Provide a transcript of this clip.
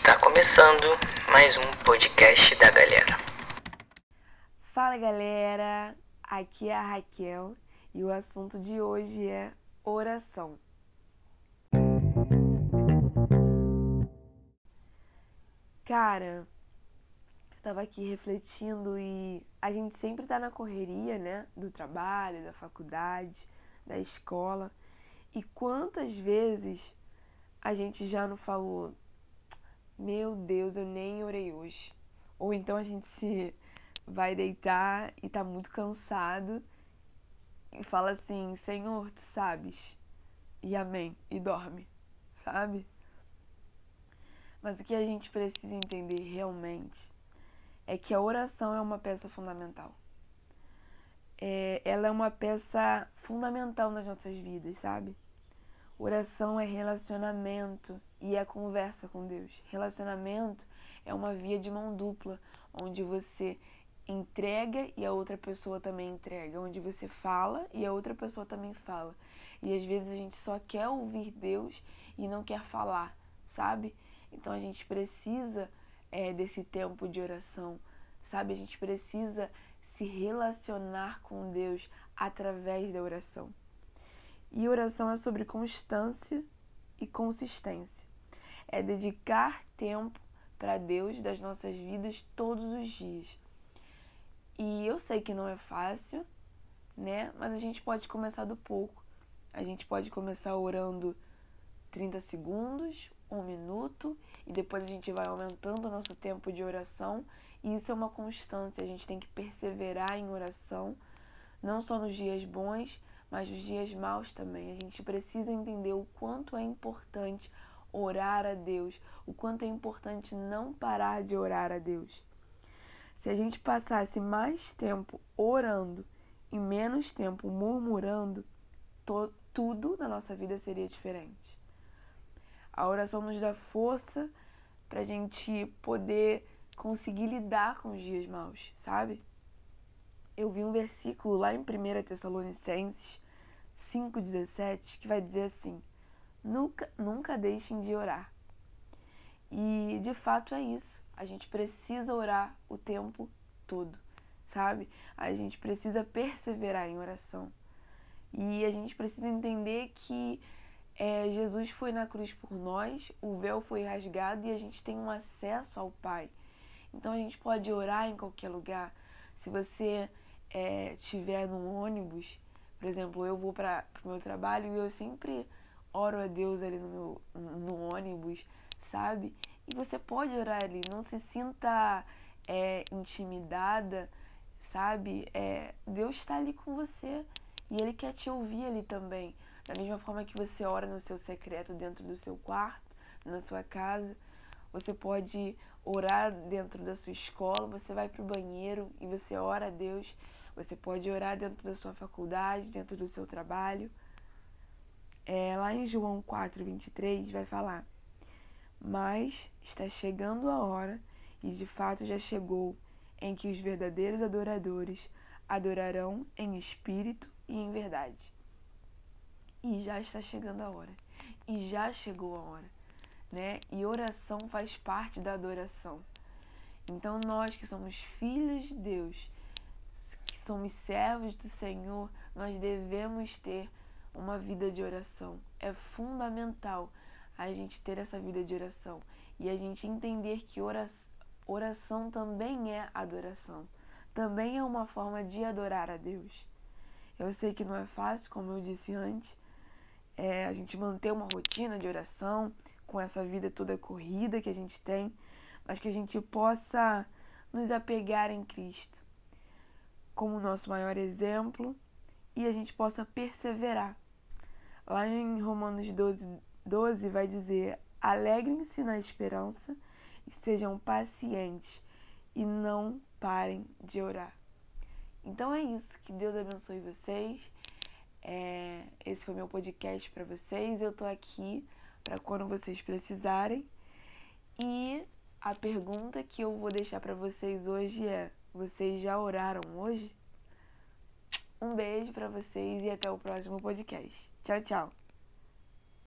Está começando mais um podcast da galera. Fala galera, aqui é a Raquel e o assunto de hoje é oração. Cara, eu tava aqui refletindo e a gente sempre tá na correria, né? Do trabalho, da faculdade, da escola. E quantas vezes a gente já não falou, meu Deus, eu nem orei hoje. Ou então a gente se vai deitar e tá muito cansado e fala assim, Senhor, tu sabes. E amém. E dorme, sabe? Mas o que a gente precisa entender realmente é que a oração é uma peça fundamental. É, ela é uma peça fundamental nas nossas vidas, sabe? Oração é relacionamento e é conversa com Deus. Relacionamento é uma via de mão dupla, onde você entrega e a outra pessoa também entrega, onde você fala e a outra pessoa também fala. E às vezes a gente só quer ouvir Deus e não quer falar, sabe? Então a gente precisa é, desse tempo de oração, sabe? A gente precisa se relacionar com Deus através da oração. E oração é sobre constância e consistência. É dedicar tempo para Deus das nossas vidas todos os dias. E eu sei que não é fácil, né? Mas a gente pode começar do pouco. A gente pode começar orando 30 segundos, um minuto, e depois a gente vai aumentando o nosso tempo de oração. E isso é uma constância, a gente tem que perseverar em oração, não só nos dias bons, mas nos dias maus também. A gente precisa entender o quanto é importante orar a Deus, o quanto é importante não parar de orar a Deus. Se a gente passasse mais tempo orando e menos tempo murmurando, tudo na nossa vida seria diferente. A oração nos dá força para a gente poder conseguir lidar com os dias maus, sabe? Eu vi um versículo lá em 1 Tessalonicenses 5,17 que vai dizer assim: nunca, nunca deixem de orar. E de fato é isso. A gente precisa orar o tempo todo, sabe? A gente precisa perseverar em oração. E a gente precisa entender que é, Jesus foi na cruz por nós, o véu foi rasgado e a gente tem um acesso ao Pai. Então a gente pode orar em qualquer lugar. Se você é, num ônibus por exemplo, eu vou para o meu trabalho e eu sempre oro a Deus ali no, meu, no ônibus, sabe? E você pode orar ali, não se sinta é, intimidada, sabe? É, Deus está ali com você e Ele quer te ouvir ali também. Da mesma forma que você ora no seu secreto dentro do seu quarto, na sua casa, você pode orar dentro da sua escola, você vai para o banheiro e você ora a Deus. Você pode orar dentro da sua faculdade, dentro do seu trabalho. É, lá em João 4, 23, vai falar: Mas está chegando a hora, e de fato já chegou, em que os verdadeiros adoradores adorarão em espírito e em verdade. E já está chegando a hora. E já chegou a hora. Né? E oração faz parte da adoração. Então, nós que somos filhos de Deus, somos servos do Senhor, nós devemos ter uma vida de oração. É fundamental a gente ter essa vida de oração e a gente entender que oração também é adoração, também é uma forma de adorar a Deus. Eu sei que não é fácil, como eu disse antes, é, a gente manter uma rotina de oração com essa vida toda corrida que a gente tem, mas que a gente possa nos apegar em Cristo como nosso maior exemplo e a gente possa perseverar. Lá em Romanos 12, 12 vai dizer: alegrem-se na esperança e sejam pacientes e não parem de orar. Então é isso. Que Deus abençoe vocês. É, esse foi meu podcast para vocês. Eu tô aqui para quando vocês precisarem. E a pergunta que eu vou deixar para vocês hoje é: vocês já oraram hoje? Um beijo para vocês e até o próximo podcast. Tchau, tchau.